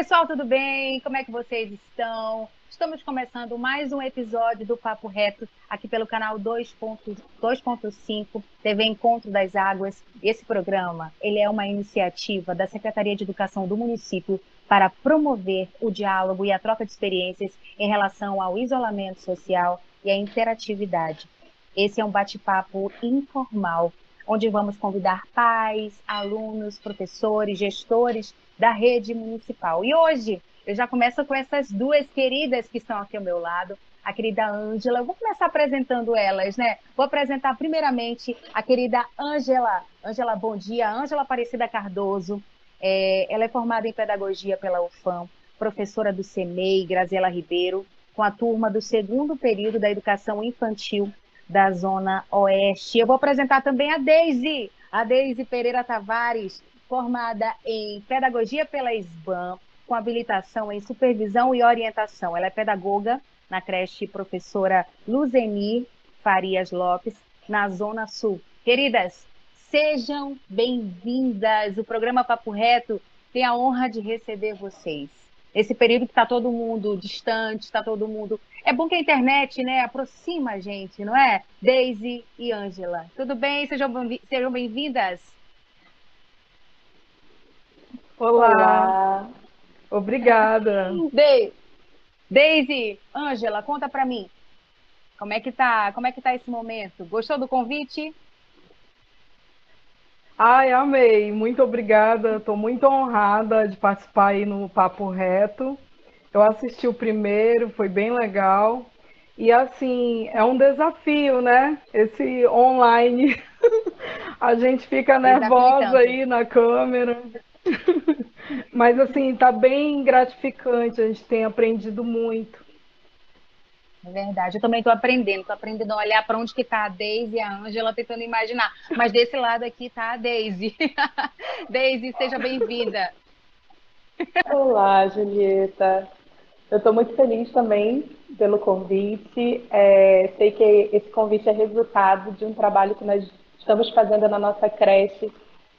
pessoal, tudo bem? Como é que vocês estão? Estamos começando mais um episódio do Papo Reto aqui pelo canal 2.5 TV Encontro das Águas. Esse programa, ele é uma iniciativa da Secretaria de Educação do município para promover o diálogo e a troca de experiências em relação ao isolamento social e à interatividade. Esse é um bate-papo informal, onde vamos convidar pais, alunos, professores, gestores da rede municipal. E hoje eu já começo com essas duas queridas que estão aqui ao meu lado, a querida Ângela. Vou começar apresentando elas, né? Vou apresentar primeiramente a querida Ângela. Ângela, bom dia. Ângela Aparecida Cardoso. É, ela é formada em pedagogia pela UFAM, professora do CEMEI, Graziela Ribeiro, com a turma do segundo período da educação infantil da Zona Oeste. Eu vou apresentar também a Deise, a Deise Pereira Tavares, formada em Pedagogia pela SBAM, com habilitação em Supervisão e Orientação. Ela é pedagoga na creche professora Luzeni Farias Lopes, na Zona Sul. Queridas, sejam bem-vindas. O programa Papo Reto tem a honra de receber vocês. Esse período que está todo mundo distante, está todo mundo. É bom que a internet, né, aproxima a gente, não é? Daisy e Ângela. Tudo bem? Sejam bem-vindas. Olá. Olá. Obrigada. Daisy, Ângela, conta para mim. Como é que tá? Como é que tá esse momento? Gostou do convite? Ai, amei. Muito obrigada. Estou muito honrada de participar aí no Papo Reto. Eu assisti o primeiro, foi bem legal. E assim, é um desafio, né? Esse online. A gente fica nervosa aí na câmera. Mas assim, tá bem gratificante, a gente tem aprendido muito. É verdade, eu também estou aprendendo, estou aprendendo a olhar para onde que está a Deise e a Ângela, tentando imaginar. Mas desse lado aqui está a Deise. Deise, seja bem-vinda. Olá, Julieta. Eu estou muito feliz também pelo convite. É, sei que esse convite é resultado de um trabalho que nós estamos fazendo na nossa creche,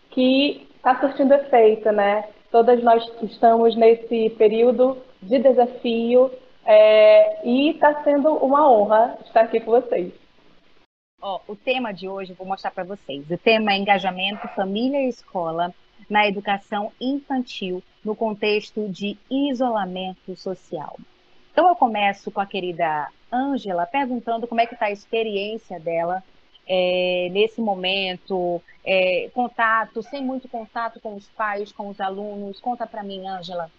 que está surtindo efeito, né? Todas nós estamos nesse período de desafio é, e está sendo uma honra estar aqui com vocês. Ó, o tema de hoje, eu vou mostrar para vocês. O tema é engajamento, família e escola na educação infantil no contexto de isolamento social. Então eu começo com a querida Ângela perguntando como é que está a experiência dela é, nesse momento, é, contato, sem muito contato com os pais, com os alunos? Conta para mim, Ângela.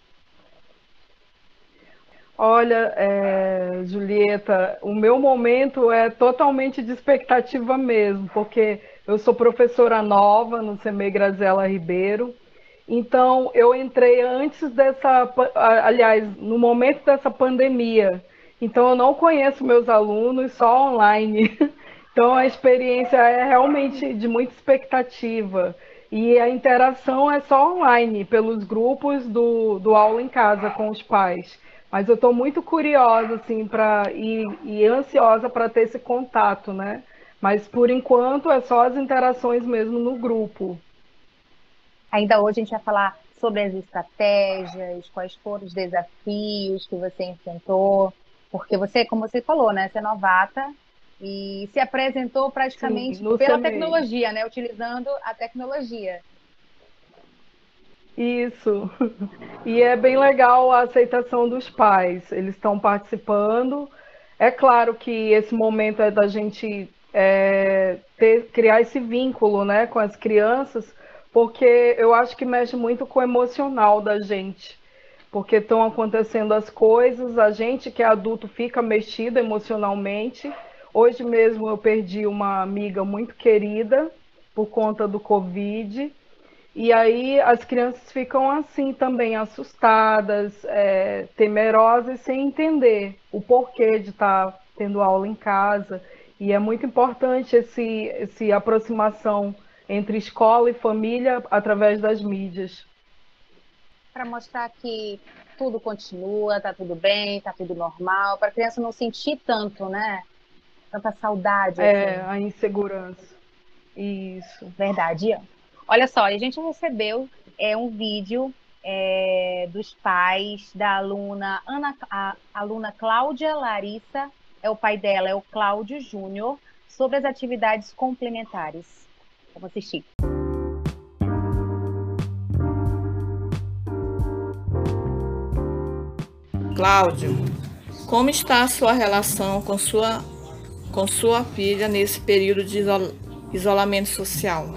Olha, é, Julieta, o meu momento é totalmente de expectativa mesmo, porque eu sou professora nova no CME Grazela Ribeiro, então eu entrei antes dessa, aliás, no momento dessa pandemia, então eu não conheço meus alunos, só online. Então a experiência é realmente de muita expectativa. E a interação é só online, pelos grupos do, do aula em casa com os pais. Mas eu estou muito curiosa, assim, pra, e, e ansiosa para ter esse contato, né? Mas por enquanto é só as interações mesmo no grupo. Ainda hoje a gente vai falar sobre as estratégias, quais foram os desafios que você enfrentou, porque você, como você falou, né, você é novata e se apresentou praticamente Sim, pela tecnologia, né? Utilizando a tecnologia. Isso. E é bem legal a aceitação dos pais. Eles estão participando. É claro que esse momento é da gente é, ter, criar esse vínculo né, com as crianças, porque eu acho que mexe muito com o emocional da gente. Porque estão acontecendo as coisas, a gente que é adulto fica mexido emocionalmente Hoje mesmo eu perdi uma amiga muito querida por conta do Covid. E aí as crianças ficam assim também, assustadas, é, temerosas, sem entender o porquê de estar tá tendo aula em casa. E é muito importante esse, esse aproximação entre escola e família através das mídias. Para mostrar que tudo continua, tá tudo bem, tá tudo normal, para a criança não sentir tanto, né? tanta saudade. É, assim. a insegurança. Isso. Verdade. Olha só, a gente recebeu é, um vídeo é, dos pais da aluna Ana, a, aluna Cláudia Larissa, é o pai dela, é o Cláudio Júnior, sobre as atividades complementares. Vamos assistir. Cláudio, como está a sua relação com sua, com sua filha nesse período de isolamento social?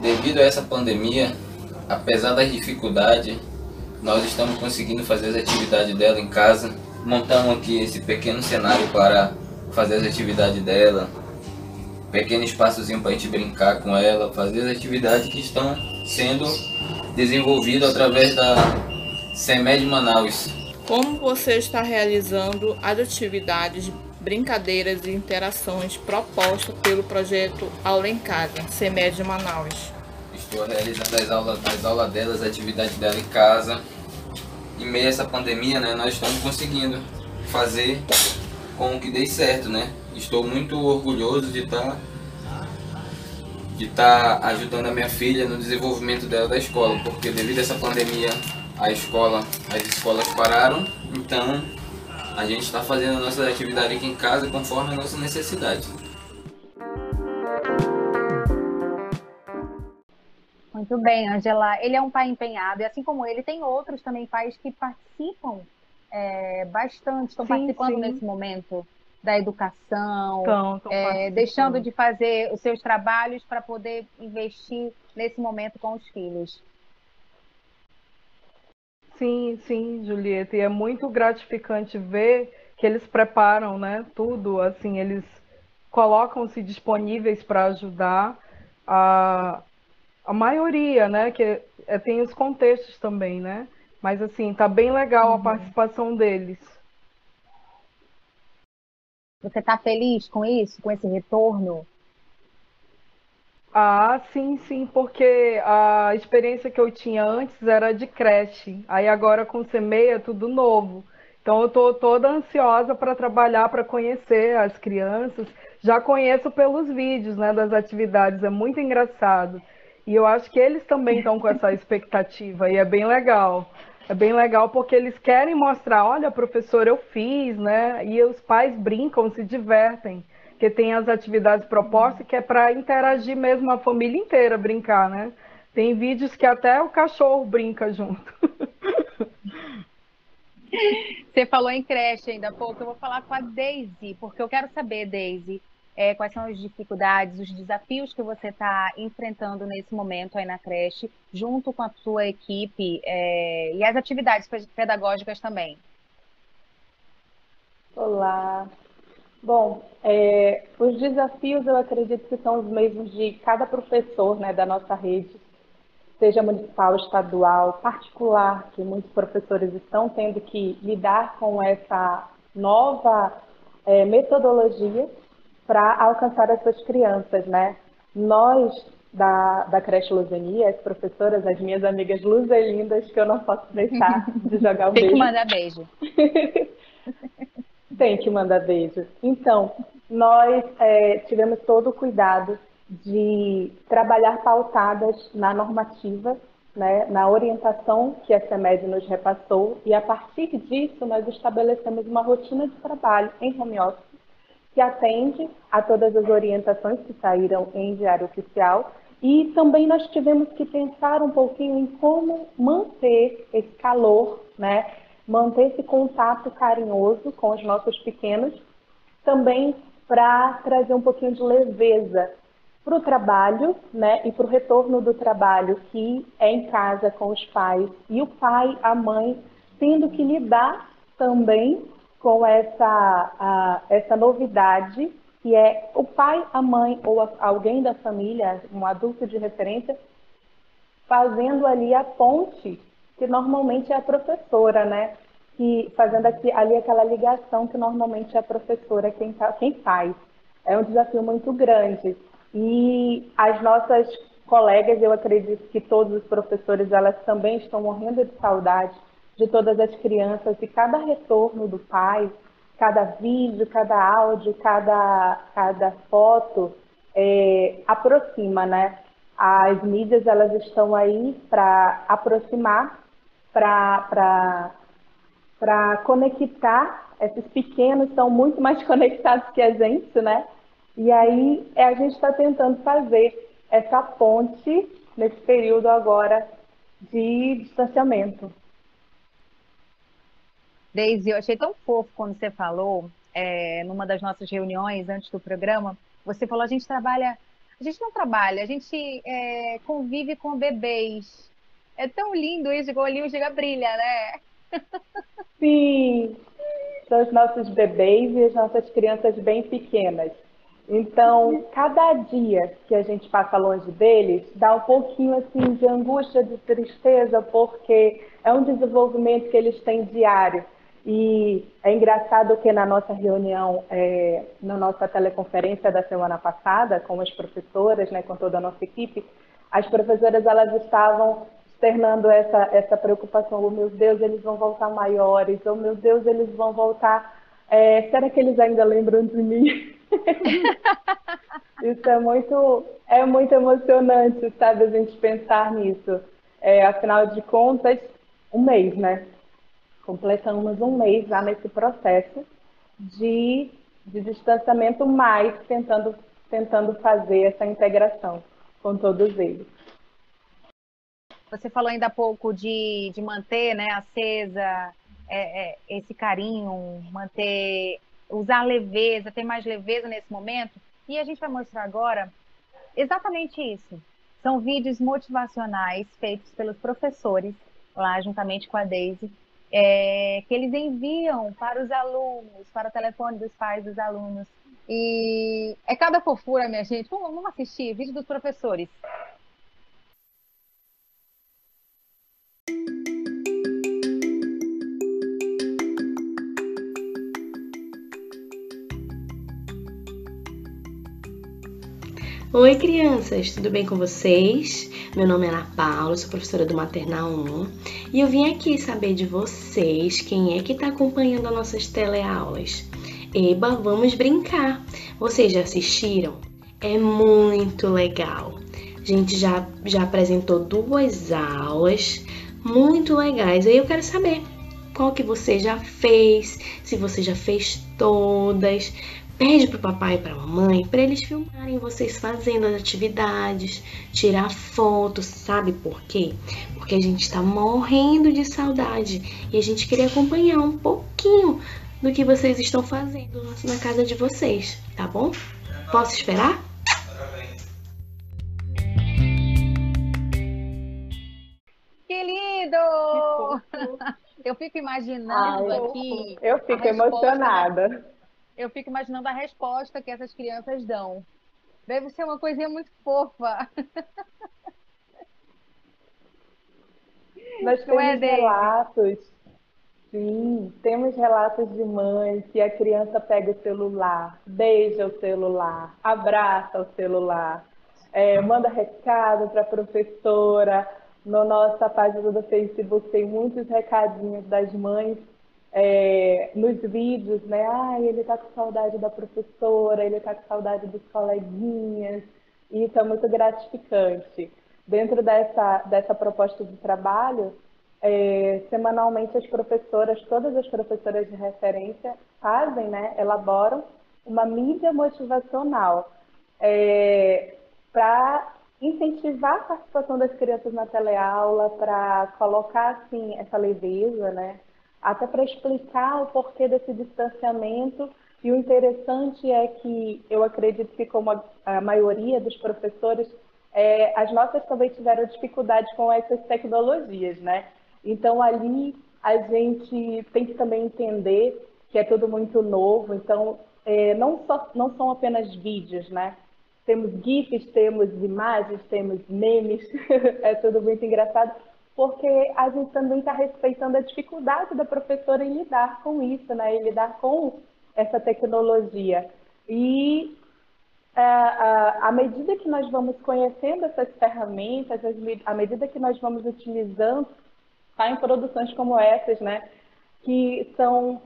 Devido a essa pandemia, apesar das dificuldades, nós estamos conseguindo fazer as atividades dela em casa. Montamos aqui esse pequeno cenário para fazer as atividades dela, pequeno espaçozinho para a gente brincar com ela, fazer as atividades que estão sendo desenvolvidas através da CEMED Manaus. Como você está realizando as atividades, brincadeiras e interações propostas pelo projeto Aula em Casa, CEMED Manaus? Estou realizando as aulas, as aulas delas, as atividades dela em casa. Em meio a essa pandemia, né, nós estamos conseguindo fazer com que dê certo, né? Estou muito orgulhoso de estar tá, de estar tá ajudando a minha filha no desenvolvimento dela da escola, porque devido a essa pandemia a escola, as escolas pararam, então a gente está fazendo a nossa atividade aqui em casa conforme a nossa necessidade. Muito bem, Angela. Ele é um pai empenhado, e assim como ele, tem outros também pais que participam é, bastante, estão participando sim. nesse momento da educação, é, deixando de fazer os seus trabalhos para poder investir nesse momento com os filhos. Sim, sim, Julieta, e é muito gratificante ver que eles preparam, né, tudo, assim, eles colocam-se disponíveis para ajudar a, a maioria, né, que é, tem os contextos também, né, mas assim, tá bem legal uhum. a participação deles. Você está feliz com isso, com esse retorno? Ah, sim, sim, porque a experiência que eu tinha antes era de creche. Aí agora com o CMEI é tudo novo. Então eu estou toda ansiosa para trabalhar, para conhecer as crianças. Já conheço pelos vídeos, né, das atividades, é muito engraçado. E eu acho que eles também estão com essa expectativa e é bem legal. É bem legal porque eles querem mostrar, olha, professor, eu fiz, né? E os pais brincam, se divertem que tem as atividades propostas, que é para interagir mesmo a família inteira brincar, né? Tem vídeos que até o cachorro brinca junto. Você falou em creche ainda há pouco, eu vou falar com a Daisy, porque eu quero saber, Daisy, é, quais são as dificuldades, os desafios que você está enfrentando nesse momento aí na creche, junto com a sua equipe é, e as atividades pedagógicas também. Olá, Bom, é, os desafios eu acredito que são os mesmos de cada professor né, da nossa rede, seja municipal, estadual, particular, que muitos professores estão tendo que lidar com essa nova é, metodologia para alcançar as suas crianças, né? Nós da, da creche Luzenia, as professoras, as minhas amigas luzelindas, que eu não posso deixar de jogar um Tem beijo. Tem que mandar beijo. Tem que mandar beijo. Então, nós é, tivemos todo o cuidado de trabalhar pautadas na normativa, né, na orientação que a CEMED nos repassou, e a partir disso nós estabelecemos uma rotina de trabalho em home office que atende a todas as orientações que saíram em diário oficial. E também nós tivemos que pensar um pouquinho em como manter esse calor, né, manter esse contato carinhoso com os nossos pequenos, também para trazer um pouquinho de leveza para o trabalho, né, e para o retorno do trabalho que é em casa com os pais e o pai, a mãe, tendo que lidar também com essa, a, essa novidade que é o pai, a mãe ou a, alguém da família, um adulto de referência, fazendo ali a ponte que normalmente é a professora, né? Que fazendo aqui, ali aquela ligação que normalmente é a professora quem, tá, quem faz. É um desafio muito grande. E as nossas colegas, eu acredito que todos os professores, elas também estão morrendo de saudade de todas as crianças e cada retorno do pai, cada vídeo, cada áudio, cada, cada foto é, aproxima, né? As mídias elas estão aí para aproximar, para conectar. Esses pequenos estão muito mais conectados que a gente, né? E aí é, a gente está tentando fazer essa ponte nesse período agora de distanciamento. Deise, eu achei tão fofo quando você falou, é, numa das nossas reuniões antes do programa, você falou, a gente trabalha, a gente não trabalha, a gente é, convive com bebês. É tão lindo isso, igual o chega brilha, né? Sim, são os nossos bebês e as nossas crianças bem pequenas. Então, cada dia que a gente passa longe deles, dá um pouquinho assim de angústia, de tristeza, porque é um desenvolvimento que eles têm diário. E é engraçado que na nossa reunião, é, na nossa teleconferência da semana passada, com as professoras, né, com toda a nossa equipe, as professoras elas estavam externando essa, essa preocupação. Oh, meu Deus, eles vão voltar maiores. Oh, meu Deus, eles vão voltar. É, será que eles ainda lembram de mim? Isso é muito, é muito emocionante, sabe, a gente pensar nisso. É, afinal de contas, um mês, né? Completamos um mês já nesse processo de, de distanciamento, mais tentando, tentando fazer essa integração com todos eles. Você falou ainda há pouco de, de manter né, acesa é, é, esse carinho, manter usar leveza, ter mais leveza nesse momento. E a gente vai mostrar agora exatamente isso. São vídeos motivacionais feitos pelos professores, lá juntamente com a Daisy, é, que eles enviam para os alunos, para o telefone dos pais dos alunos. E é cada fofura, minha gente. Vamos, vamos assistir vídeo dos professores. Oi, crianças, tudo bem com vocês? Meu nome é Ana Paula, sou professora do Maternal 1 e eu vim aqui saber de vocês quem é que está acompanhando as nossas teleaulas. Eba, vamos brincar! Vocês já assistiram? É muito legal! A gente já, já apresentou duas aulas muito legais. Aí eu quero saber qual que você já fez, se você já fez todas, Pede pro papai e pra mamãe para eles filmarem vocês fazendo as atividades, tirar fotos, sabe por quê? Porque a gente está morrendo de saudade e a gente queria acompanhar um pouquinho do que vocês estão fazendo na casa de vocês, tá bom? Posso esperar? Que lindo! Eu fico imaginando Ai, aqui. Eu fico emocionada eu fico imaginando a resposta que essas crianças dão. Deve ser uma coisinha muito fofa. Nós temos é relatos, sim, temos relatos de mães que a criança pega o celular, beija o celular, abraça o celular, é, manda recado para a professora. Na nossa página do Facebook tem muitos recadinhos das mães é, nos vídeos, né? Ah, ele tá com saudade da professora, ele tá com saudade dos coleguinhas. E isso é muito gratificante. Dentro dessa, dessa proposta de trabalho, é, semanalmente as professoras, todas as professoras de referência, fazem, né? Elaboram uma mídia motivacional é, para incentivar a participação das crianças na teleaula, para colocar assim essa leveza, né? Até para explicar o porquê desse distanciamento. E o interessante é que eu acredito que, como a, maioria dos professores, é, as nossas também tiveram dificuldade com essas tecnologias, né? Então, ali a gente tem que também entender que é tudo muito novo, então é, não, só, não são apenas vídeos, né? Temos GIFs, temos imagens, temos memes, é tudo muito engraçado, porque a gente também está respeitando a dificuldade da professora em lidar com isso, né? em lidar com essa tecnologia. E à medida que nós vamos conhecendo essas ferramentas, à medida que nós vamos utilizando, tá, em produções como essas, né, que são,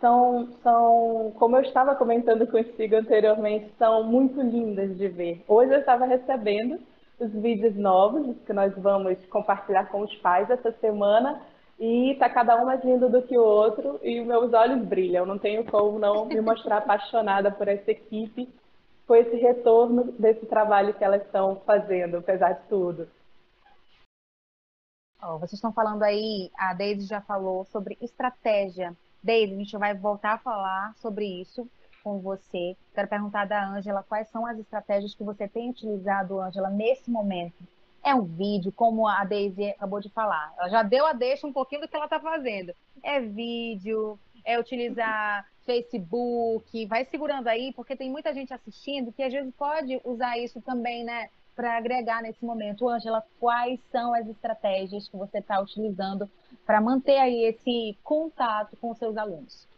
são, são, como eu estava comentando consigo anteriormente, são muito lindas de ver. Hoje eu estava recebendo os vídeos novos que nós vamos compartilhar com os pais essa semana. E tá cada um mais lindo do que o outro e meus olhos brilham. Não tenho como não me mostrar apaixonada por essa equipe, com esse retorno desse trabalho que elas estão fazendo, apesar de tudo. Oh, vocês estão falando aí, a Deise já falou sobre estratégia. Deise, a gente vai voltar a falar sobre isso com você. Quero perguntar da Ângela quais são as estratégias que você tem utilizado, Ângela, nesse momento. É um vídeo, como a Daisy acabou de falar. Ela já deu a deixa um pouquinho do que ela está fazendo. É vídeo, é utilizar Facebook, vai segurando aí, porque tem muita gente assistindo que às vezes pode usar isso também, né? Para agregar nesse momento. Ângela, quais são as estratégias que você está utilizando para manter aí esse contato com os seus alunos?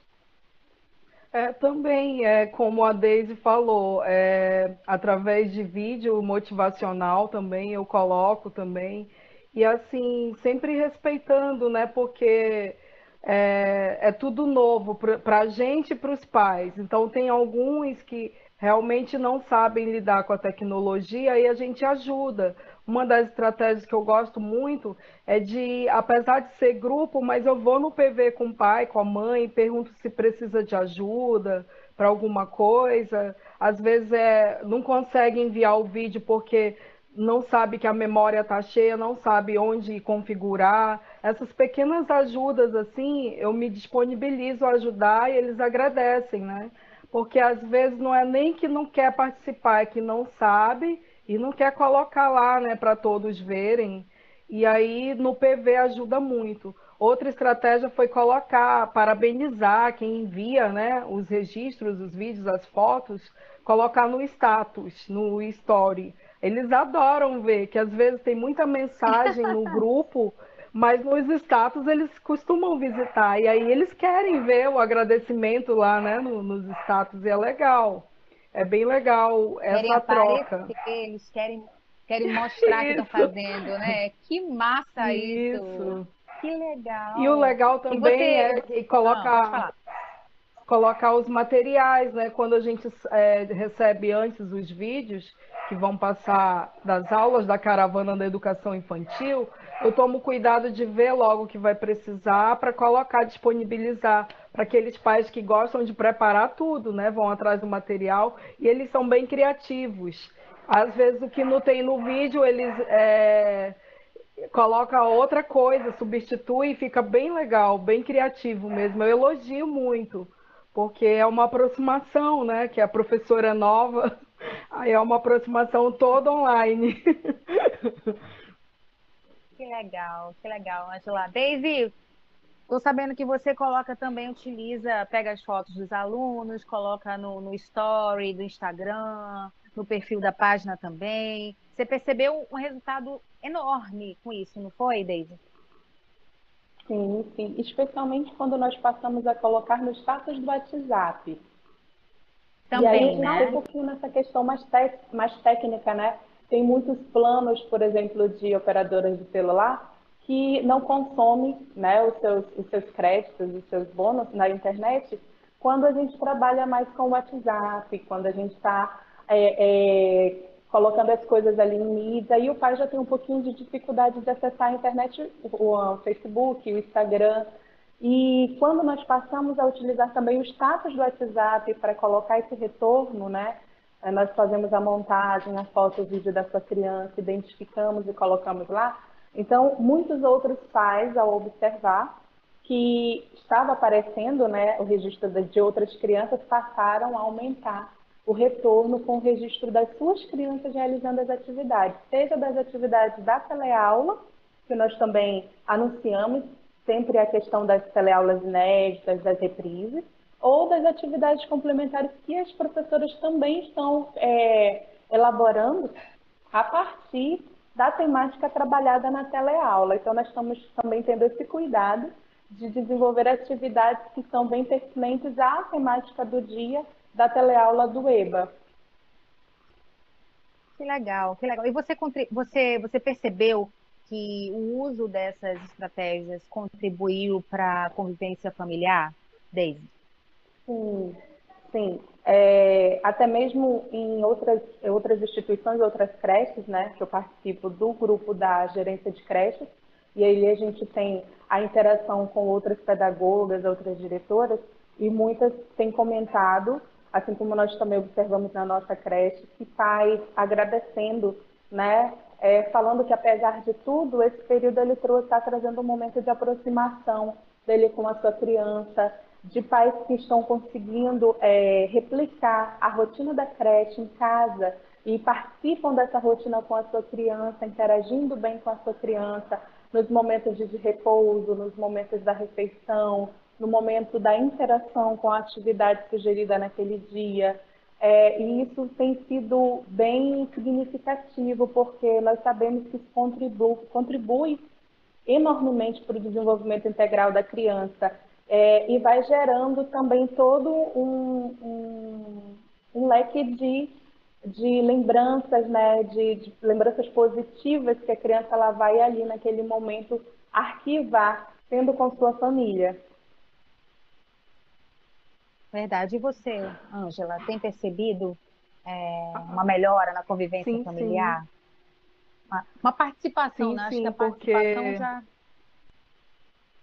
É, também, é, como a Deise falou, é, através de vídeo motivacional também eu coloco também. E assim, sempre respeitando, né? Porque é, é tudo novo para a gente e para os pais. Então tem alguns que realmente não sabem lidar com a tecnologia e a gente ajuda. Uma das estratégias que eu gosto muito é de, apesar de ser grupo, mas eu vou no PV com o pai, com a mãe, pergunto se precisa de ajuda para alguma coisa. Às vezes é, não consegue enviar o vídeo porque não sabe que a memória está cheia, não sabe onde configurar. Essas pequenas ajudas, assim, eu me disponibilizo a ajudar e eles agradecem, né? Porque às vezes não é nem que não quer participar, é que não sabe e não quer colocar lá, né, para todos verem. E aí no PV ajuda muito. Outra estratégia foi colocar, parabenizar quem envia, né, os registros, os vídeos, as fotos, colocar no status, no story. Eles adoram ver que às vezes tem muita mensagem no grupo, mas nos status eles costumam visitar e aí eles querem ver o agradecimento lá, né, no, nos status e é legal. É bem legal essa querem troca. Eles querem, querem mostrar que estão fazendo, né? Que massa isso. isso. Que legal. E o legal também você... é que colocar, colocar os materiais, né? Quando a gente é, recebe antes os vídeos que vão passar das aulas da caravana da educação infantil, eu tomo cuidado de ver logo o que vai precisar para colocar, disponibilizar para aqueles pais que gostam de preparar tudo, né? Vão atrás do material e eles são bem criativos. Às vezes o que não tem no vídeo, eles é, coloca outra coisa, substitui e fica bem legal, bem criativo mesmo. Eu elogio muito, porque é uma aproximação, né? Que a professora é nova, aí é uma aproximação toda online. Que legal, que legal, Angela. Daisy, estou sabendo que você coloca também, utiliza, pega as fotos dos alunos, coloca no, no story do Instagram, no perfil da página também. Você percebeu um resultado enorme com isso, não foi, Daisy? Sim, sim. Especialmente quando nós passamos a colocar no status do WhatsApp. Também, e aí né? um pouquinho nessa questão mais, mais técnica, né? Tem muitos planos, por exemplo, de operadoras de celular que não consomem né, os, seus, os seus créditos, os seus bônus na internet quando a gente trabalha mais com o WhatsApp, quando a gente está é, é, colocando as coisas ali em mídia, e o pai já tem um pouquinho de dificuldade de acessar a internet, o, o Facebook, o Instagram. E quando nós passamos a utilizar também o status do WhatsApp para colocar esse retorno, né? Nós fazemos a montagem, a foto, o vídeo da sua criança, identificamos e colocamos lá. Então, muitos outros pais, ao observar que estava aparecendo né, o registro de outras crianças, passaram a aumentar o retorno com o registro das suas crianças realizando as atividades, seja das atividades da teleaula, que nós também anunciamos sempre a questão das teleaulas inéditas, das reprises, ou das atividades complementares que as professoras também estão é, elaborando a partir da temática trabalhada na teleaula. Então, nós estamos também tendo esse cuidado de desenvolver atividades que são bem pertinentes à temática do dia da teleaula do EBA. Que legal, que legal. E você, você, você percebeu que o uso dessas estratégias contribuiu para a convivência familiar, Daisy? Sim, sim. é, até mesmo em outras, outras instituições, outras creches, né, que eu participo do grupo da gerência de creches, e aí a gente tem a interação com outras pedagogas, outras diretoras, e muitas têm comentado, assim como nós também observamos na nossa creche, que pais agradecendo, né, é, falando que apesar de tudo, esse período ele trouxe, está trazendo um momento de aproximação dele com a sua criança, de pais que estão conseguindo é, replicar a rotina da creche em casa e participam dessa rotina com a sua criança, interagindo bem com a sua criança, nos momentos de repouso, nos momentos da refeição, no momento da interação com a atividade sugerida naquele dia. É, e isso tem sido bem significativo, porque nós sabemos que isso contribui, contribui enormemente para o desenvolvimento integral da criança é, e vai gerando também todo um, um, um leque de, de lembranças, né, de, de, lembranças positivas que a criança ela vai ali naquele momento arquivar, tendo com sua família. Verdade. E você, Ângela, tem percebido é, uma melhora na convivência sim, familiar? Sim. Uma, uma, participação, sim, né? Acho que a participação porque... já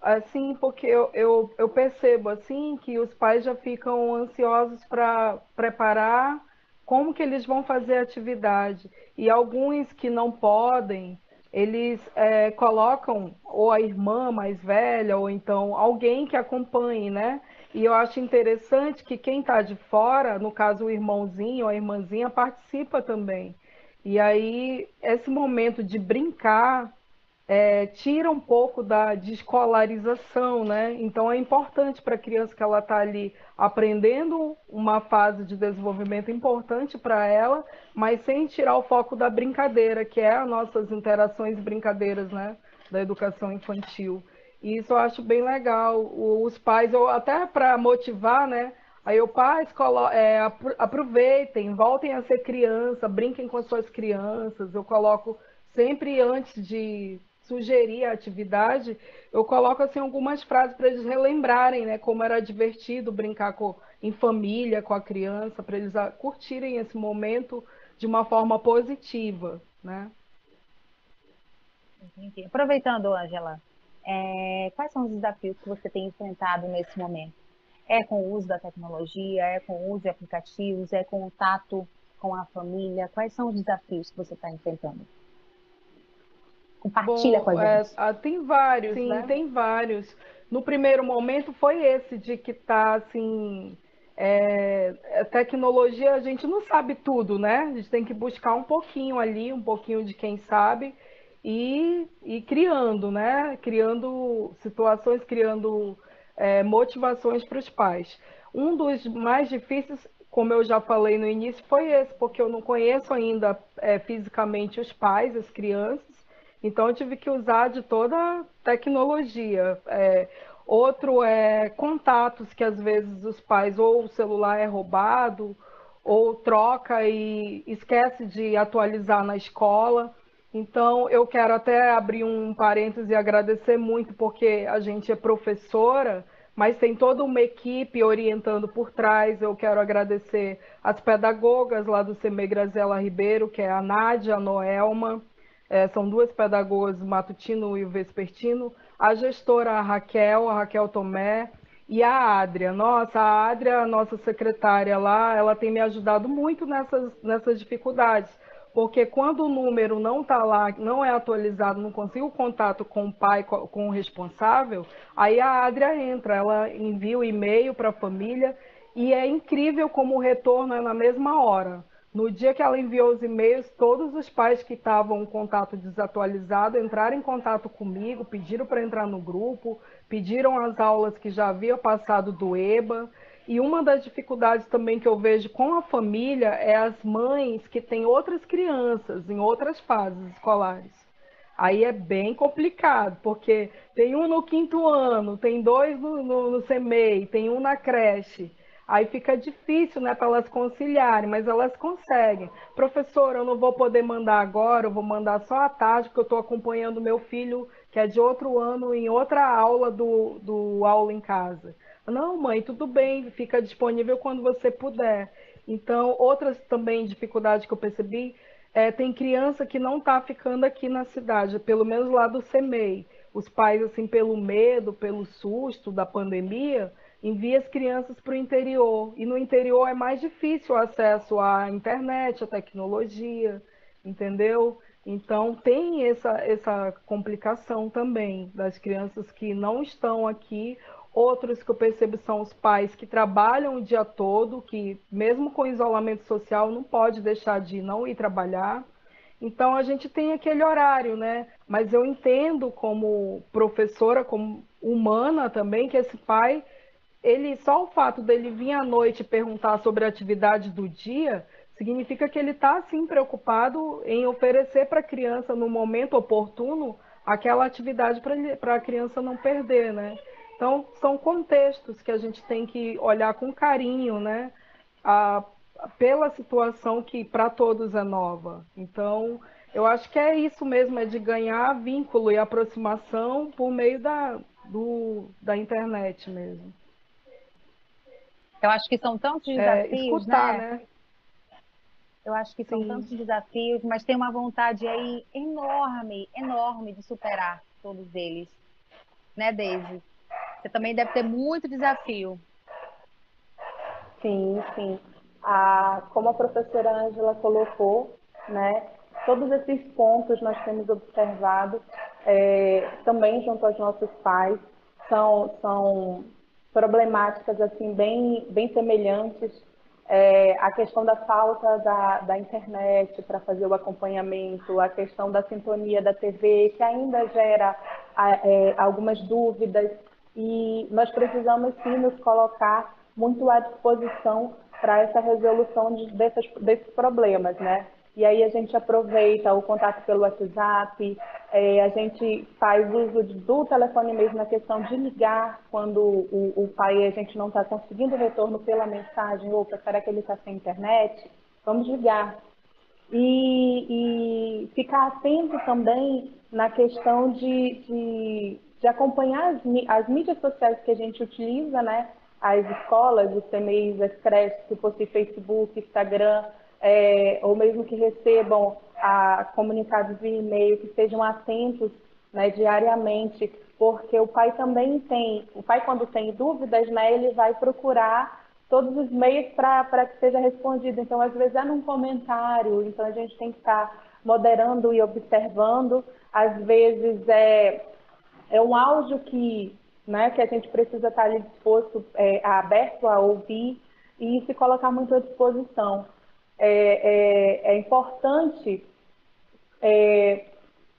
Assim, porque eu, eu, eu percebo assim que os pais já ficam ansiosos para preparar como que eles vão fazer a atividade. E alguns que não podem, eles é, colocam ou a irmã mais velha, ou então alguém que acompanhe, né? E eu acho interessante que quem está de fora, no caso o irmãozinho ou a irmãzinha, participa também. E aí, esse momento de brincar é, tira um pouco da descolarização, né? Então é importante para a criança que ela está ali aprendendo uma fase de desenvolvimento importante para ela, mas sem tirar o foco da brincadeira, que é as nossas interações e brincadeiras, né? Da educação infantil. E isso eu acho bem legal. Os pais, eu, até para motivar, né? Aí os pais é, aproveitem, voltem a ser criança, brinquem com as suas crianças. Eu coloco sempre antes de sugerir a atividade, eu coloco assim algumas frases para eles relembrarem, né, como era divertido brincar com, em família com a criança, para eles curtirem esse momento de uma forma positiva, né? Entendi. Aproveitando, Angela, é, quais são os desafios que você tem enfrentado nesse momento? É com o uso da tecnologia, é com o uso de aplicativos, é com o contato com a família? Quais são os desafios que você está enfrentando? Compartilha Bom, com a é, gente. É, tem vários, Sim, né? tem vários. No primeiro momento foi esse de que tá assim. É, é, tecnologia, a gente não sabe tudo, né? A gente tem que buscar um pouquinho ali, um pouquinho de quem sabe e, e criando, né? Criando situações, criando é, motivações para os pais. Um dos mais difíceis, como eu já falei no início, foi esse, porque eu não conheço ainda é, fisicamente os pais, as crianças, então eu tive que usar de toda tecnologia. É, outro é contatos que às vezes os pais ou o celular é roubado ou troca e esquece de atualizar na escola. Então eu quero até abrir um parêntese e agradecer muito porque a gente é professora, mas tem toda uma equipe orientando por trás. Eu quero agradecer as pedagogas lá do CEME Grazela Ribeiro, que é a Nádia, a Noelma, é, são duas pedagogas, o matutino e o vespertino, a gestora a Raquel, a Raquel Tomé, e a Adria. Nossa, a Adria, nossa secretária lá, ela tem me ajudado muito nessas, nessas dificuldades, porque quando o número não está lá, não é atualizado, não consigo contato com o pai, com o responsável, aí a Adria entra, ela envia o e-mail para a família e é incrível como o retorno é na mesma hora. No dia que ela enviou os e-mails, todos os pais que estavam em contato desatualizado entraram em contato comigo, pediram para entrar no grupo, pediram as aulas que já havia passado do EBA. E uma das dificuldades também que eu vejo com a família é as mães que têm outras crianças em outras fases escolares. Aí é bem complicado, porque tem um no quinto ano, tem dois no, no, no CMEI, tem um na creche. Aí fica difícil, né, para elas conciliarem, mas elas conseguem. Professor, eu não vou poder mandar agora, eu vou mandar só à tarde, porque eu estou acompanhando meu filho, que é de outro ano, em outra aula do, do aula em casa. Não, mãe, tudo bem, fica disponível quando você puder. Então, outras também dificuldades que eu percebi, é, tem criança que não está ficando aqui na cidade, pelo menos lá do CEMEI. Os pais, assim, pelo medo, pelo susto da pandemia, envia as crianças para o interior. E no interior é mais difícil o acesso à internet, à tecnologia, entendeu? Então tem essa, essa complicação também das crianças que não estão aqui. Outros que eu percebo são os pais que trabalham o dia todo, que mesmo com isolamento social não pode deixar de não ir trabalhar. Então a gente tem aquele horário, né? Mas eu entendo como professora, como humana também, que esse pai, ele só o fato dele vir à noite perguntar sobre a atividade do dia, significa que ele está sim preocupado em oferecer para a criança no momento oportuno aquela atividade para a criança não perder, né? Então são contextos que a gente tem que olhar com carinho, né? A, pela situação que para todos é nova. Então eu acho que é isso mesmo, é de ganhar vínculo e aproximação por meio da, do, da internet mesmo. Eu acho que são tantos é, desafios, é, escutar, né? né? Eu acho que são Sim. tantos desafios, mas tem uma vontade aí enorme, enorme de superar todos eles. Né, Daisy? Você também deve ter muito desafio. Sim, sim. Ah, como a professora Ângela colocou, né, todos esses pontos nós temos observado é, também junto aos nossos pais. São, são problemáticas assim bem, bem semelhantes é, a questão da falta da, da internet para fazer o acompanhamento, a questão da sintonia da TV, que ainda gera é, algumas dúvidas, e nós precisamos sim nos colocar muito à disposição para essa resolução de, desses, desses problemas, né? E aí a gente aproveita o contato pelo WhatsApp, é, a gente faz uso do telefone mesmo na questão de ligar quando o, o pai a gente não está conseguindo retorno pela mensagem, ou será que ele está sem internet? Vamos ligar. E, e, ficar atento também na questão de, de, de acompanhar as, as, mídias sociais que a gente utiliza, né? As escolas, os CMEs, as creches, se fosse Facebook, Instagram, é, ou mesmo que recebam a, comunicados via e-mail, que estejam atentos né, diariamente, porque o pai também tem, o pai quando tem dúvidas, né, ele vai procurar todos os meios para que seja respondido. Então, às vezes é num comentário, então a gente tem que estar moderando e observando. Às vezes é, é um áudio que, né, que a gente precisa estar ali disposto, é, aberto a ouvir e se colocar muito à disposição é, é, é importante é,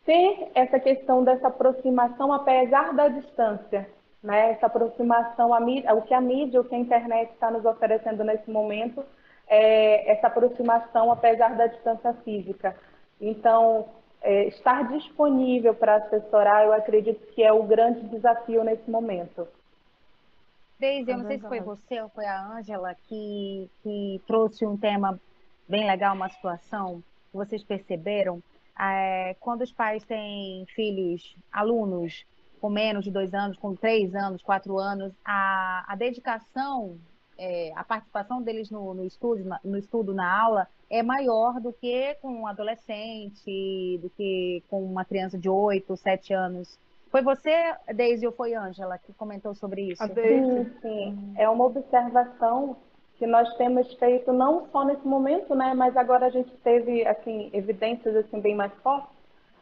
ter essa questão dessa aproximação apesar da distância, né? Essa aproximação, a mídia, o que a mídia, o que a internet está nos oferecendo nesse momento, é essa aproximação apesar da distância física. Então, é, estar disponível para assessorar, eu acredito que é o grande desafio nesse momento. Deise, eu não sei se foi você ou foi a Ângela que, que trouxe um tema bem legal uma situação que vocês perceberam é, quando os pais têm filhos, alunos com menos de dois anos, com três anos, quatro anos, a, a dedicação, é, a participação deles no, no, estudo, no estudo, na aula, é maior do que com um adolescente, do que com uma criança de oito, sete anos. Foi você, Deise, ou foi Ângela que comentou sobre isso? Sim, sim. É uma observação que nós temos feito não só nesse momento, né, mas agora a gente teve assim evidências assim bem mais fortes,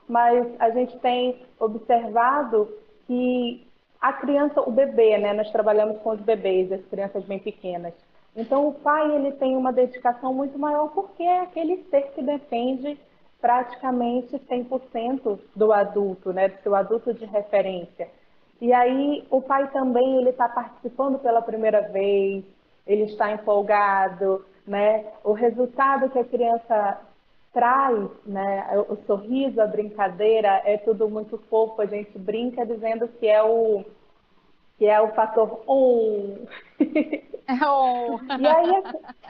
mas a gente tem observado que a criança, o bebê, né, nós trabalhamos com os bebês, as crianças bem pequenas. Então o pai ele tem uma dedicação muito maior porque é aquele ser que depende praticamente 100% do adulto, né, do seu adulto de referência. E aí o pai também ele está participando pela primeira vez, ele está empolgado, né? O resultado que a criança traz, né? O, sorriso, a brincadeira, é tudo muito fofo. A gente brinca dizendo que é o que é o fator um. Oh. e aí,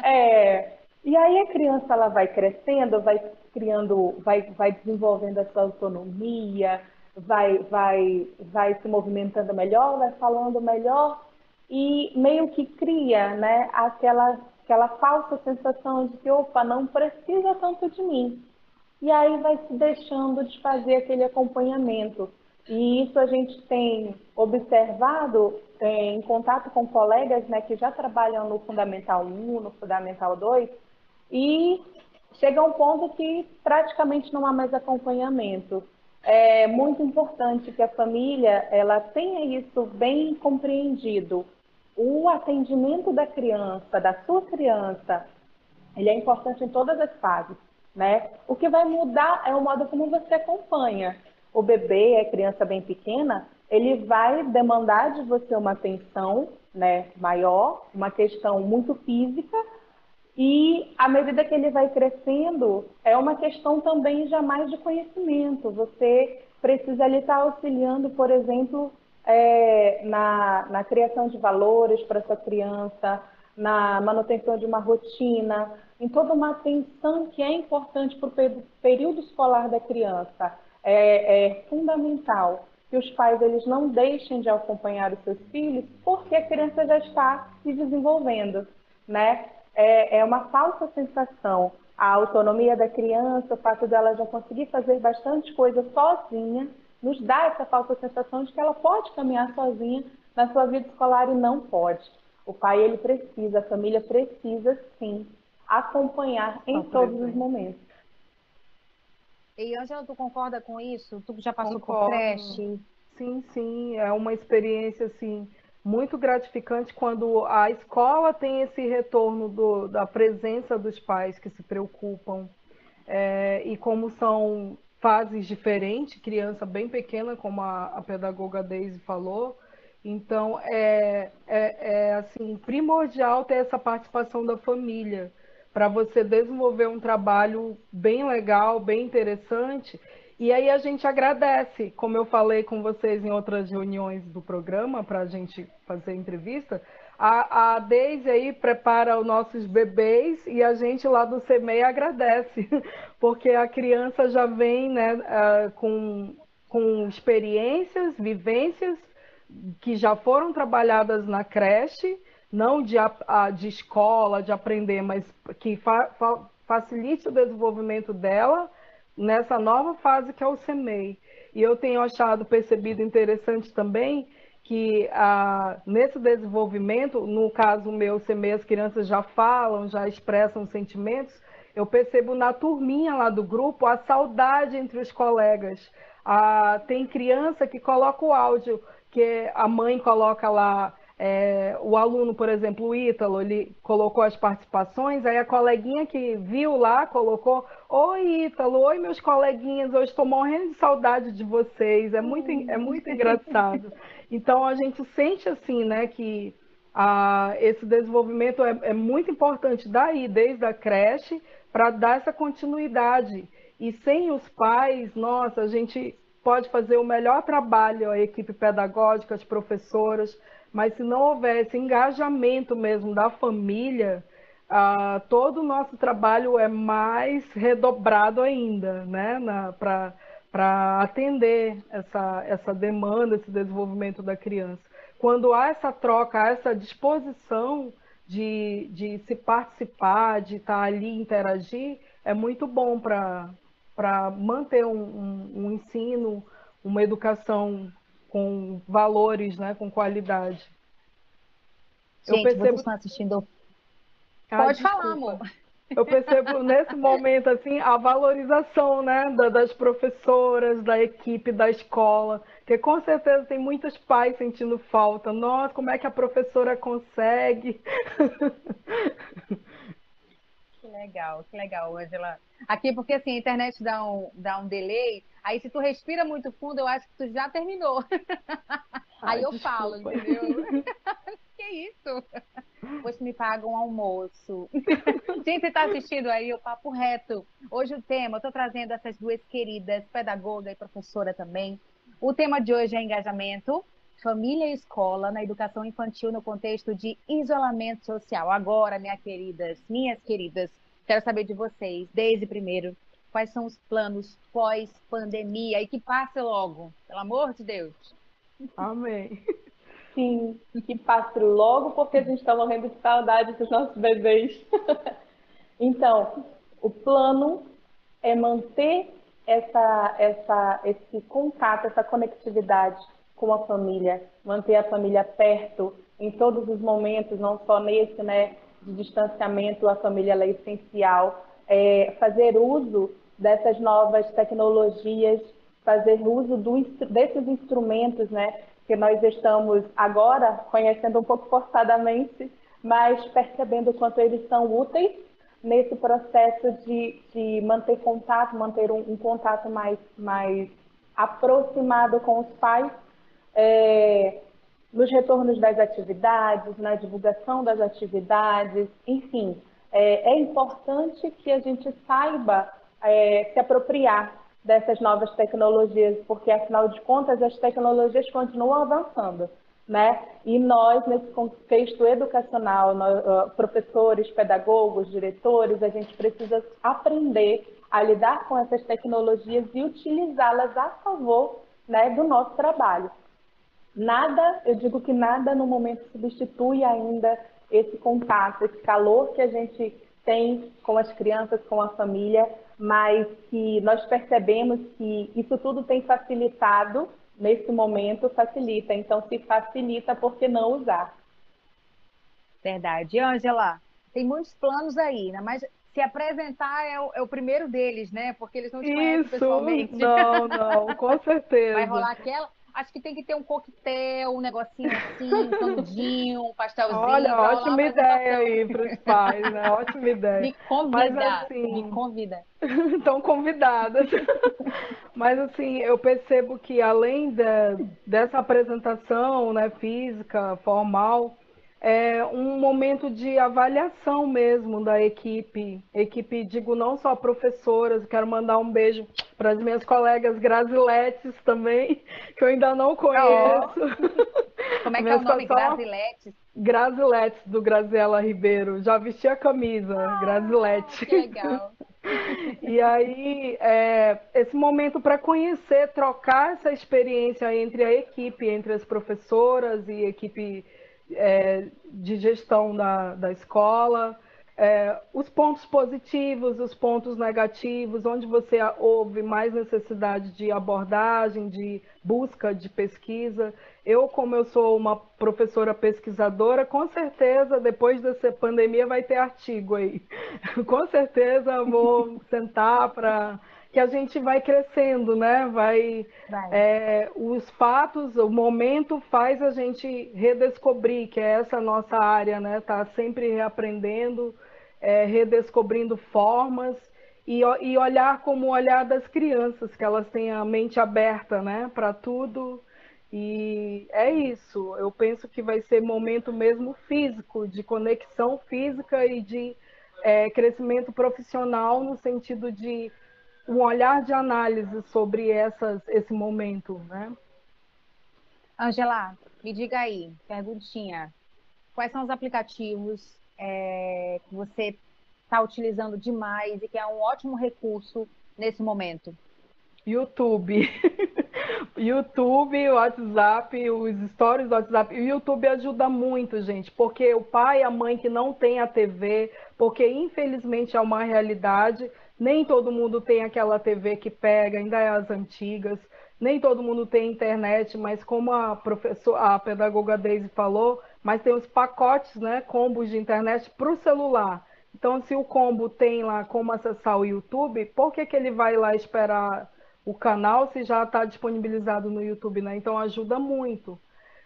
é, e aí a criança ela vai crescendo, vai criando, vai, vai desenvolvendo a sua autonomia, vai, vai, vai se movimentando melhor, vai falando melhor e meio que cria né, aquela, aquela falsa sensação de que, opa, não precisa tanto de mim. E aí vai se deixando de fazer aquele acompanhamento. E isso a gente tem observado é, em contato com colegas né, que já trabalham no Fundamental 1, no Fundamental 2, e chega um ponto que praticamente não há mais acompanhamento. É muito importante que a família ela tenha isso bem compreendido. O atendimento da criança, da sua criança, ele é importante em todas as fases, né? O que vai mudar é o modo como você acompanha. O bebê, a criança bem pequena, ele vai demandar de você uma atenção, né, maior, uma questão muito física, e à medida que ele vai crescendo, é uma questão também já mais de conhecimento. Você precisa ali estar auxiliando, por exemplo, é, na, na criação de valores para essa criança, na manutenção de uma rotina, em toda uma atenção que é importante para o período escolar da criança. É, é, fundamental que os pais eles não deixem de acompanhar os seus filhos porque a criança já está se desenvolvendo, né? é, é uma falsa sensação. A autonomia da criança, o fato dela já conseguir fazer bastante coisa sozinha, nos dá essa falsa sensação de que ela pode caminhar sozinha na sua vida escolar e não pode. O pai ele precisa, a família precisa sim acompanhar em todos os momentos. E Angela, tu concorda com isso? Tu já passou Concordo. por creche? Sim, sim, é uma experiência assim muito gratificante quando a escola tem esse retorno do, da presença dos pais que se preocupam. É, e como são fases diferentes, criança bem pequena, como a, a pedagoga Daisy falou, então é, é, é assim primordial ter essa participação da família para você desenvolver um trabalho bem legal, bem interessante. E aí a gente agradece, como eu falei com vocês em outras reuniões do programa, para a gente fazer entrevista, a, a Deise aí prepara os nossos bebês e a gente lá do CMEI agradece, porque a criança já vem né, uh, com, com experiências, vivências que já foram trabalhadas na creche, não de, de escola, de aprender, mas que fa, fa, facilite o desenvolvimento dela nessa nova fase que é o CEMEI. E eu tenho achado, percebido interessante também, que ah, nesse desenvolvimento, no caso meu, CEMEI, as crianças já falam, já expressam sentimentos, eu percebo na turminha lá do grupo a saudade entre os colegas. Ah, tem criança que coloca o áudio, que a mãe coloca lá é, o aluno, por exemplo, o Ítalo, ele colocou as participações, aí a coleguinha que viu lá colocou: Oi, Ítalo, oi, meus coleguinhas, hoje estou morrendo de saudade de vocês, é muito, é muito engraçado. Então a gente sente assim, né, que ah, esse desenvolvimento é, é muito importante daí, desde a creche, para dar essa continuidade. E sem os pais, nossa, a gente pode fazer o melhor trabalho, a equipe pedagógica, as professoras mas se não houvesse engajamento mesmo da família, uh, todo o nosso trabalho é mais redobrado ainda, né, para atender essa, essa demanda, esse desenvolvimento da criança. Quando há essa troca, há essa disposição de, de se participar, de estar ali interagir, é muito bom para manter um, um, um ensino, uma educação com valores, né, com qualidade. Gente, eu percebo... vocês estão assistindo. Ah, Pode desculpa. falar, amor. Eu percebo nesse momento assim a valorização, né, das professoras, da equipe da escola, que com certeza tem muitos pais sentindo falta. Nossa, como é que a professora consegue? Que legal, que legal, Angela. Aqui, porque assim, a internet dá um, dá um delay, aí se tu respira muito fundo, eu acho que tu já terminou. Ai, aí eu desculpa. falo, entendeu? que isso? Depois me pagam um almoço. Gente, está assistindo aí o Papo Reto. Hoje o tema, eu estou trazendo essas duas queridas, pedagoga e professora também. O tema de hoje é engajamento, família e escola na educação infantil no contexto de isolamento social. Agora, minhas queridas, minhas queridas, quero saber de vocês, desde primeiro, quais são os planos pós-pandemia e que passe logo, pelo amor de Deus. Amém. sim, que passe logo, porque a gente está morrendo de saudade dos nossos bebês. então, o plano é manter essa, essa, esse contato, essa conectividade com a família, manter a família perto em todos os momentos, não só nesse, né, de distanciamento, a família é essencial. É, fazer uso dessas novas tecnologias, fazer uso do, desses instrumentos, né, que nós estamos agora conhecendo um pouco forçadamente, mas percebendo o quanto eles são úteis nesse processo de, de manter contato, manter um, um contato mais, mais aproximado com os pais, é, nos retornos das atividades, na divulgação das atividades, enfim. É, é importante que a gente saiba é, se apropriar dessas novas tecnologias, porque afinal de contas as tecnologias continuam avançando né? E nós, nesse contexto educacional, nós, professores, pedagogos, diretores, a gente precisa aprender a lidar com essas tecnologias e utilizá-las a favor né, do nosso trabalho. Nada, eu digo que nada no momento substitui ainda esse contato, esse calor que a gente tem com as crianças, com a família, mas que nós percebemos que isso tudo tem facilitado nesse momento facilita. Então, se facilita, por que não usar? Verdade. Angela, tem muitos planos aí, né? mas se apresentar é o, é o primeiro deles, né? Porque eles não te Isso, pessoalmente. Não, não, com certeza. Vai rolar aquela. Acho que tem que ter um coquetel, um negocinho assim, um canudinho, um pastelzinho. Olha, ótima ideia aí para os pais, né? Ótima ideia. Me convida, Mas, assim, me convida. Estão convidadas. Mas assim, eu percebo que além de, dessa apresentação né, física, formal, é um momento de avaliação mesmo da equipe. Equipe, digo, não só professoras, quero mandar um beijo para as minhas colegas Grasiletes também, que eu ainda não conheço. Oh. Como é que é o nome? Grasiletes? Grasiletes, do Graziela Ribeiro. Já vesti a camisa, ah, Grasilete. Que legal. E aí, é, esse momento para conhecer, trocar essa experiência entre a equipe, entre as professoras e equipe é, de gestão da, da escola, é, os pontos positivos, os pontos negativos, onde você houve mais necessidade de abordagem, de busca, de pesquisa. Eu, como eu sou uma professora pesquisadora, com certeza, depois dessa pandemia, vai ter artigo aí. com certeza vou sentar para que a gente vai crescendo, né? Vai, vai. É, os fatos, o momento faz a gente redescobrir que é essa nossa área, né? Tá sempre reaprendendo, é, redescobrindo formas e, e olhar como o olhar das crianças, que elas têm a mente aberta, né? Para tudo. E é isso. Eu penso que vai ser momento mesmo físico, de conexão física e de é, crescimento profissional no sentido de um olhar de análise sobre essas, esse momento, né? Angela, me diga aí, perguntinha. Quais são os aplicativos é, que você está utilizando demais e que é um ótimo recurso nesse momento? YouTube. YouTube, WhatsApp, os stories do WhatsApp. O YouTube ajuda muito, gente, porque o pai e a mãe que não tem a TV, porque infelizmente é uma realidade, nem todo mundo tem aquela TV que pega, ainda é as antigas. Nem todo mundo tem internet, mas como a professora, a pedagoga Daisy falou, mas tem os pacotes, né, combos de internet para o celular. Então, se o combo tem lá como acessar o YouTube, por que, que ele vai lá esperar o canal se já está disponibilizado no YouTube, né? Então ajuda muito.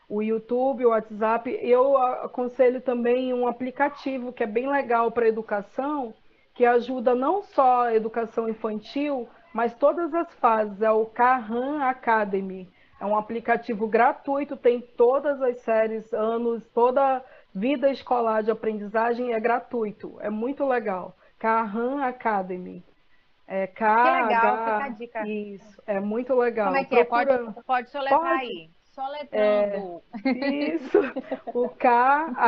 O YouTube, o WhatsApp, eu aconselho também um aplicativo que é bem legal para educação, que ajuda não só a educação infantil, mas todas as fases. É o Kahan Academy. É um aplicativo gratuito, tem todas as séries, anos, toda vida escolar de aprendizagem é gratuito. É muito legal. Kahan Academy. É K, que legal, H, fica a dica. Isso, é muito legal. Como é que Procura... é? Pode, pode soletrar pode. aí. Soletrando. É, isso, o K-H-A-M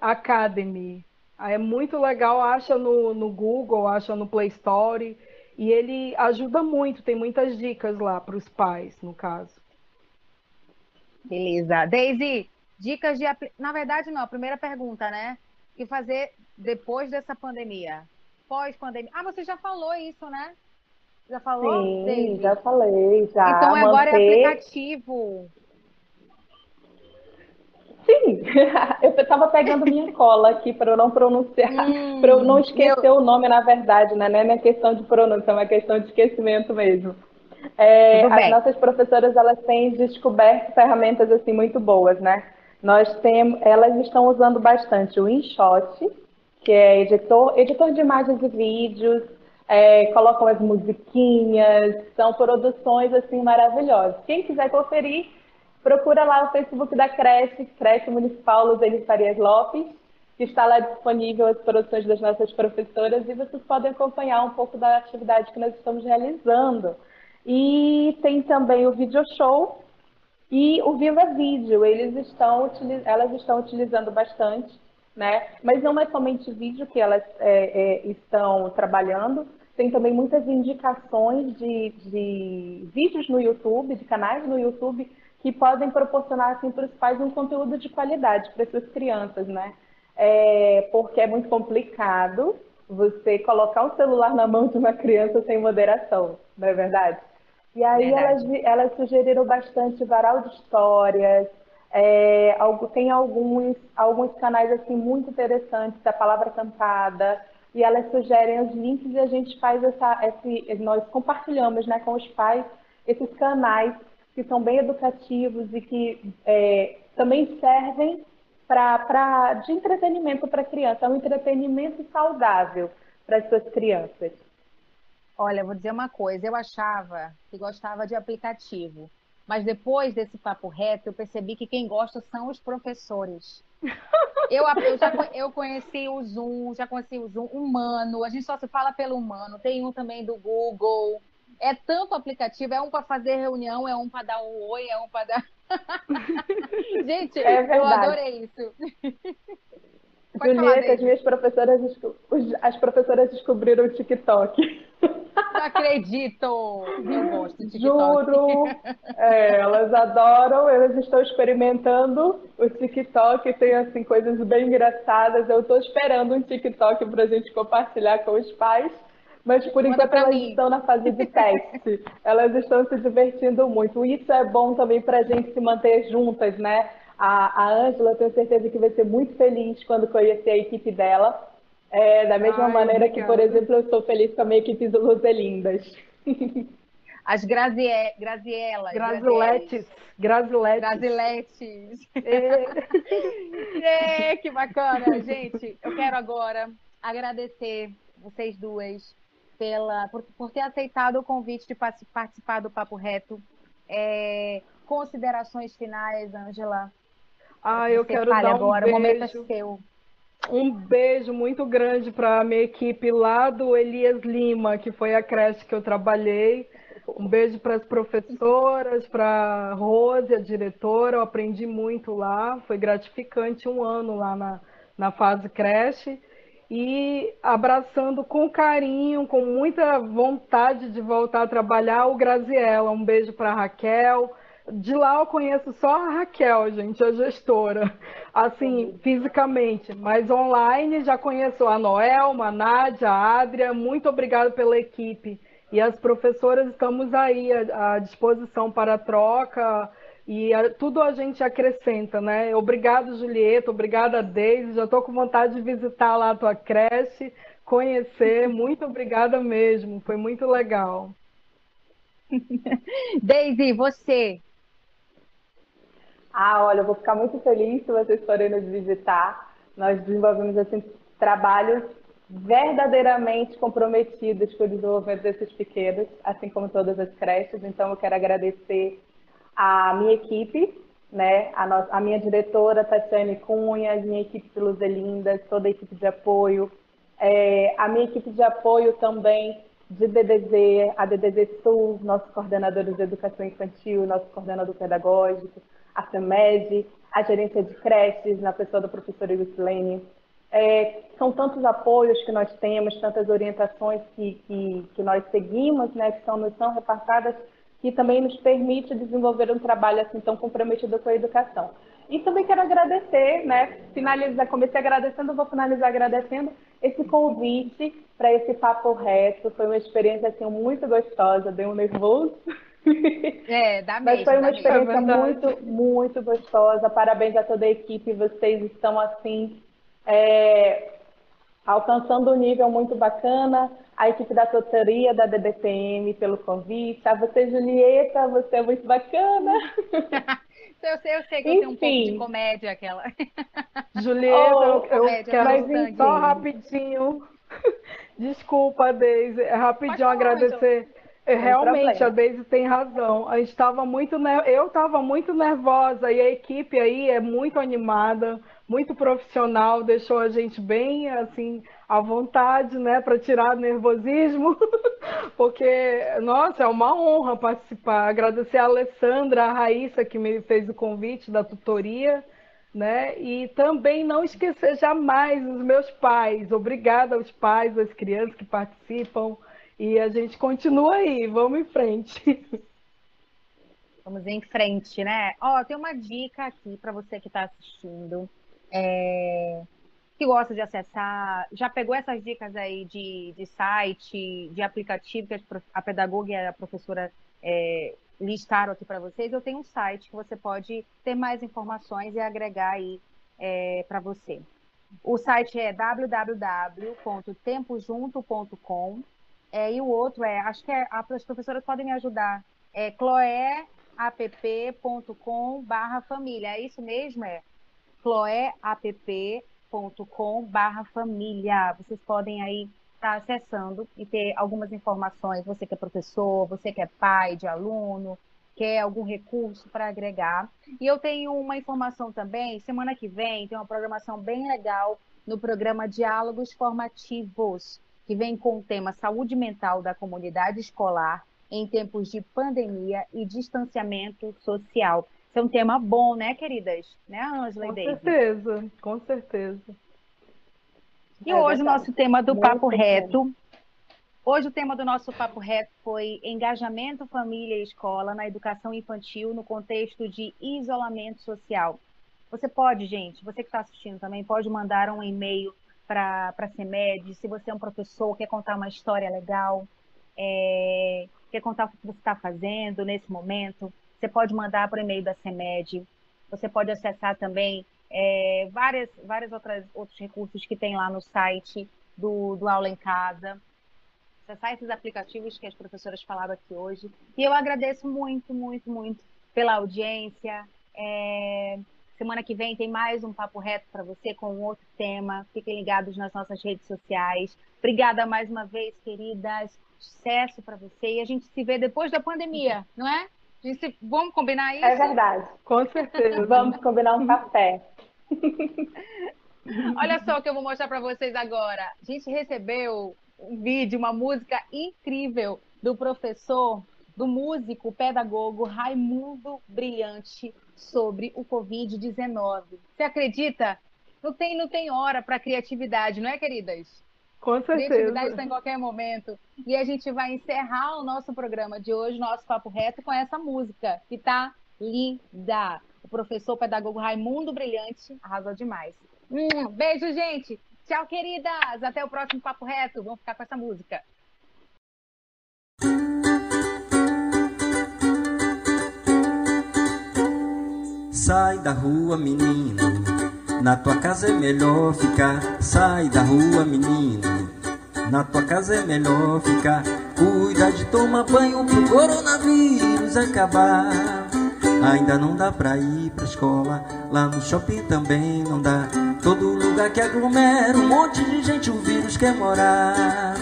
Academy. É muito legal, acha no, no Google, acha no Play Store. E ele ajuda muito, tem muitas dicas lá para os pais, no caso. Beleza. Daisy, dicas de. Na verdade, não, a primeira pergunta, né? O que fazer depois dessa pandemia? Pós-pandemia. Ah, você já falou isso, né? Já falou? Sim, Daisy? já falei, já. Então agora é Manter... é aplicativo. Sim, eu estava pegando minha cola aqui para eu não pronunciar, hum, para eu não esquecer eu... o nome, na verdade, né? Não é questão de pronúncia, é uma questão de esquecimento mesmo. É, as nossas professoras elas têm descoberto ferramentas assim muito boas, né? Nós temos, elas estão usando bastante o InShot, que é editor, editor de imagens e vídeos, é, colocam as musiquinhas, são produções assim maravilhosas. Quem quiser conferir, procura lá o Facebook da creche, creche municipal Luzeli Farias Lopes, que está lá disponível as produções das nossas professoras e vocês podem acompanhar um pouco da atividade que nós estamos realizando. E tem também o video show e o Viva Vídeo. Eles estão, elas estão utilizando bastante, né? Mas não é somente vídeo que elas é, é, estão trabalhando. Tem também muitas indicações de, de vídeos no YouTube, de canais no YouTube que podem proporcionar assim, para os pais um conteúdo de qualidade para suas crianças, né? É, porque é muito complicado você colocar um celular na mão de uma criança sem moderação, não é verdade? E aí elas, elas sugeriram bastante varal de histórias, é, tem alguns, alguns canais assim muito interessantes da palavra cantada, e elas sugerem os links e a gente faz essa, esse, nós compartilhamos né, com os pais esses canais que são bem educativos e que é, também servem pra, de entretenimento para criança, é um entretenimento saudável para as suas crianças. Olha, vou dizer uma coisa, eu achava que gostava de aplicativo, mas depois desse papo reto, eu percebi que quem gosta são os professores. Eu, eu, já, eu conheci o Zoom, já conheci o Zoom humano, a gente só se fala pelo humano, tem um também do Google. É tanto aplicativo, é um para fazer reunião, é um para dar um oi, é um para dar. gente, é eu adorei isso. Julieta, as minhas professoras, as professoras descobriram o TikTok. Não acredito! Eu gosto de TikTok. Juro! É, elas adoram, elas estão experimentando o TikTok, tem assim coisas bem engraçadas. Eu estou esperando um TikTok para a gente compartilhar com os pais. Mas por enquanto elas mim. estão na fase de teste. elas estão se divertindo muito. Isso é bom também para a gente se manter juntas, né? A Ângela, tenho certeza que vai ser muito feliz quando conhecer a equipe dela. É, da mesma Ai, maneira que, por exemplo, eu sou feliz com a minha equipe do Luzelindas. As Grazie... Grazielas. Graziletes. Graziletes. Graziletes. É. é, que bacana, gente. Eu quero agora agradecer vocês duas pela, por, por ter aceitado o convite de participar do Papo Reto. É, considerações finais, Ângela? Ah, eu quero dar um agora, beijo. o momento é seu. Um beijo muito grande para a minha equipe lá do Elias Lima, que foi a creche que eu trabalhei. Um beijo para as professoras, para a Rose, a diretora. Eu aprendi muito lá. Foi gratificante um ano lá na, na fase creche. E abraçando com carinho, com muita vontade de voltar a trabalhar, o Graziella. Um beijo para Raquel, de lá eu conheço só a Raquel, gente, a gestora, assim, fisicamente, mas online já conheço a Noel, a Nádia, a Adria, muito obrigada pela equipe. E as professoras estamos aí à, disposição para troca e a, tudo a gente acrescenta, né? Obrigado, Julieta, obrigada, Deise, já estou com vontade de visitar lá a tua creche, conhecer, muito obrigada mesmo, foi muito legal. Deise, você, ah, olha, eu vou ficar muito feliz se vocês forem nos visitar. Nós desenvolvemos assim, trabalhos verdadeiramente comprometidos com o desenvolvimento desses pequenos, assim como todas as creches. Então, eu quero agradecer a minha equipe, né? a, nossa, a minha diretora, Tatiane Cunha, minha equipe de Luzelinda, toda a equipe de apoio, é, a minha equipe de apoio também de DDZ, a DDZ Sul, nossos coordenadores de educação infantil, nosso coordenador pedagógico, a FEMED, a gerência de creches, na pessoa da professora Yusilene. É, são tantos apoios que nós temos, tantas orientações que, que, que nós seguimos, né, que são, nos são repassadas, que também nos permite desenvolver um trabalho assim tão comprometido com a educação. E também quero agradecer, né? Finalizar, comecei agradecendo, vou finalizar agradecendo esse convite para esse papo reto. Foi uma experiência assim muito gostosa, deu um nervoso. É, dá mesmo. Mas foi uma experiência é muito, muito gostosa. Parabéns a toda a equipe. Vocês estão assim é, alcançando um nível muito bacana. A equipe da tutoria da DDPM pelo convite. A você, Julieta, você é muito bacana. eu sei, eu sei que Enfim. eu tenho um pouco de comédia aquela. Julieta, oh, eu, eu quero só rapidinho. Desculpa, Deise, é rapidinho agradecer. É, realmente, a Deise tem razão. A gente estava muito, eu estava muito nervosa e a equipe aí é muito animada muito profissional, deixou a gente bem assim à vontade, né, para tirar nervosismo, porque nossa, é uma honra participar. Agradecer a Alessandra, a Raíssa que me fez o convite da tutoria, né? E também não esquecer jamais os meus pais. Obrigada aos pais, às crianças que participam. E a gente continua aí, vamos em frente. Vamos em frente, né? Ó, tem uma dica aqui para você que está assistindo é, que gosta de acessar, já pegou essas dicas aí de, de site, de aplicativo que a pedagoga e a professora é, listaram aqui para vocês, eu tenho um site que você pode ter mais informações e agregar aí é, para você. O site é www.tempojunto.com é, e o outro é, acho que é, as professoras podem me ajudar, é cloeapp.com barra família, é isso mesmo? É cloeapp.com barra família. Vocês podem aí estar tá acessando e ter algumas informações. Você que é professor, você que é pai de aluno, quer algum recurso para agregar. E eu tenho uma informação também, semana que vem tem uma programação bem legal no programa Diálogos Formativos, que vem com o tema Saúde Mental da Comunidade Escolar em tempos de pandemia e distanciamento social. Isso é um tema bom, né, queridas? Né, Ângela e Com certeza, com certeza. E é hoje o nosso tema do Muito Papo Reto. Hoje o tema do nosso Papo Reto foi engajamento família e escola na educação infantil no contexto de isolamento social. Você pode, gente, você que está assistindo também, pode mandar um e-mail para a CEMED, se você é um professor, quer contar uma história legal, é, quer contar o que você está fazendo nesse momento, você pode mandar por e-mail da CEMED, você pode acessar também é, várias, várias outros recursos que tem lá no site do, do Aula em Casa. Acessar esses aplicativos que as professoras falaram aqui hoje. E eu agradeço muito, muito, muito pela audiência. É, semana que vem tem mais um Papo Reto para você com outro tema. Fiquem ligados nas nossas redes sociais. Obrigada mais uma vez, queridas. Sucesso para você. E a gente se vê depois da pandemia, não é? Disse, vamos combinar isso? É verdade. Com certeza. vamos combinar um café. Olha só o que eu vou mostrar para vocês agora. A gente recebeu um vídeo, uma música incrível do professor, do músico, pedagogo Raimundo Brilhante sobre o Covid-19. Você acredita? Não tem, não tem hora para criatividade, não é, queridas? Com certeza. Criatividade está em qualquer momento. E a gente vai encerrar o nosso programa de hoje, nosso Papo Reto, com essa música, que está linda. O professor pedagogo Raimundo Brilhante arrasou demais. Hum, beijo, gente. Tchau, queridas. Até o próximo Papo Reto. Vamos ficar com essa música. Sai da rua, menino. Na tua casa é melhor ficar. Sai da rua, menino. Na tua casa é melhor ficar. Cuida de tomar banho pro coronavírus acabar. Ainda não dá pra ir pra escola. Lá no shopping também não dá. Todo lugar que aglomera um monte de gente o vírus quer morar.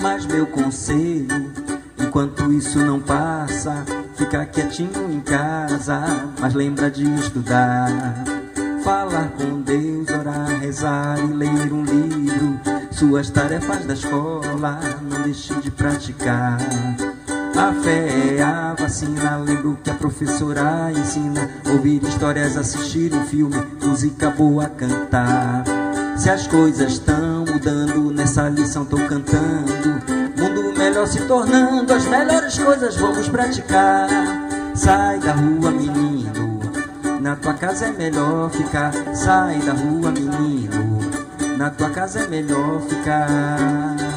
Mas meu conselho, enquanto isso não passa, fica quietinho em casa. Mas lembra de estudar. Falar com Deus, orar, rezar e ler um livro suas tarefas da escola, não deixe de praticar. A fé é a vacina, lembro que a professora ensina. Ouvir histórias, assistir um filme, música boa cantar. Se as coisas estão mudando, nessa lição tô cantando. Mundo melhor se tornando, as melhores coisas vamos praticar. Sai da rua, menino, na tua casa é melhor ficar. Sai da rua, menino, na tua casa é melhor ficar.